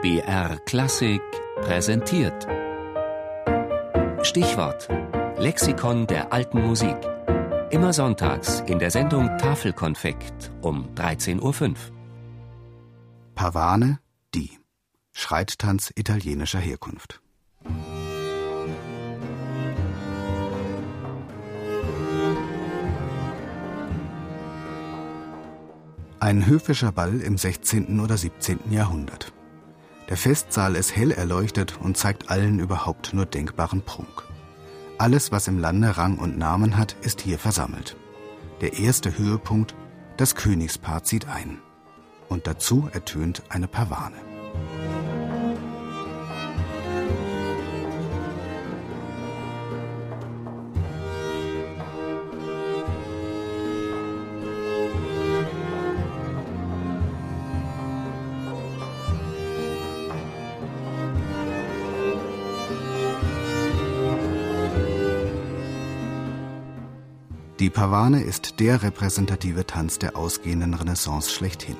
BR Klassik präsentiert. Stichwort: Lexikon der alten Musik. Immer sonntags in der Sendung Tafelkonfekt um 13.05 Uhr. Pavane, die. Schreittanz italienischer Herkunft. Ein höfischer Ball im 16. oder 17. Jahrhundert. Der Festsaal ist hell erleuchtet und zeigt allen überhaupt nur denkbaren Prunk. Alles, was im Lande Rang und Namen hat, ist hier versammelt. Der erste Höhepunkt, das Königspaar zieht ein. Und dazu ertönt eine Pavane. Die Pavane ist der repräsentative Tanz der ausgehenden Renaissance schlechthin.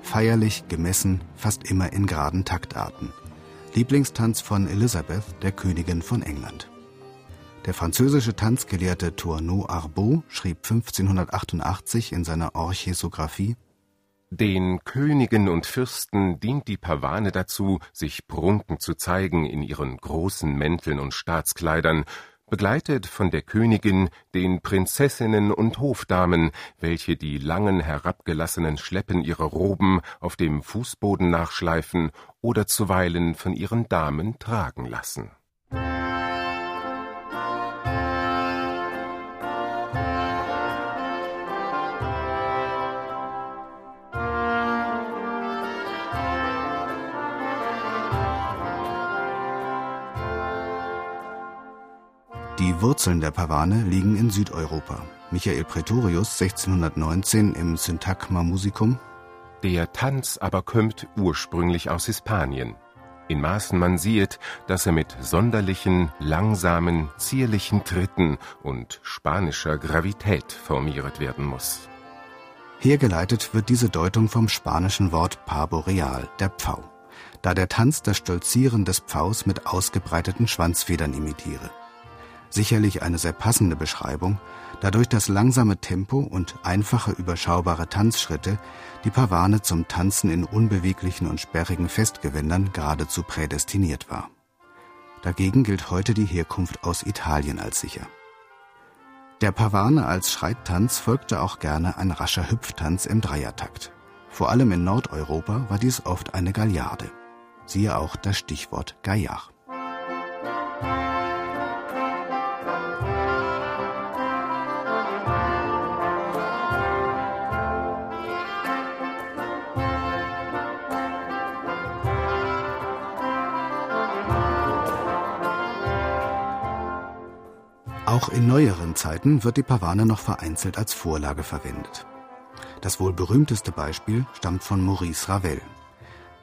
Feierlich, gemessen, fast immer in geraden Taktarten. Lieblingstanz von Elisabeth, der Königin von England. Der französische Tanzgelehrte Tourneau Arbeau schrieb 1588 in seiner Orchesographie den Königen und Fürsten dient die Pavane dazu, sich prunkend zu zeigen in ihren großen Mänteln und Staatskleidern, begleitet von der Königin, den Prinzessinnen und Hofdamen, welche die langen herabgelassenen Schleppen ihrer Roben auf dem Fußboden nachschleifen oder zuweilen von ihren Damen tragen lassen. Die Wurzeln der Pavane liegen in Südeuropa. Michael Pretorius 1619 im Syntagma Musicum. Der Tanz aber kommt ursprünglich aus Hispanien. In Maßen man sieht, dass er mit sonderlichen, langsamen, zierlichen Tritten und spanischer Gravität formiert werden muss. Hergeleitet wird diese Deutung vom spanischen Wort Pavo Real, der Pfau, da der Tanz das Stolzieren des Pfaus mit ausgebreiteten Schwanzfedern imitiere sicherlich eine sehr passende Beschreibung, da durch das langsame Tempo und einfache überschaubare Tanzschritte die Pavane zum Tanzen in unbeweglichen und sperrigen Festgewändern geradezu prädestiniert war. Dagegen gilt heute die Herkunft aus Italien als sicher. Der Pavane als Schreittanz folgte auch gerne ein rascher Hüpftanz im Dreiertakt. Vor allem in Nordeuropa war dies oft eine Galliarde. Siehe auch das Stichwort Gaillard. Auch in neueren Zeiten wird die Pavane noch vereinzelt als Vorlage verwendet. Das wohl berühmteste Beispiel stammt von Maurice Ravel.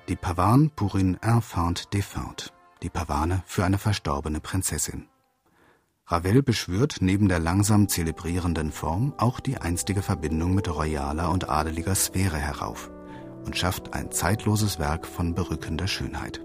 Die Pavane pour une enfant défunte, die Pavane für eine verstorbene Prinzessin. Ravel beschwört neben der langsam zelebrierenden Form auch die einstige Verbindung mit royaler und adeliger Sphäre herauf und schafft ein zeitloses Werk von berückender Schönheit.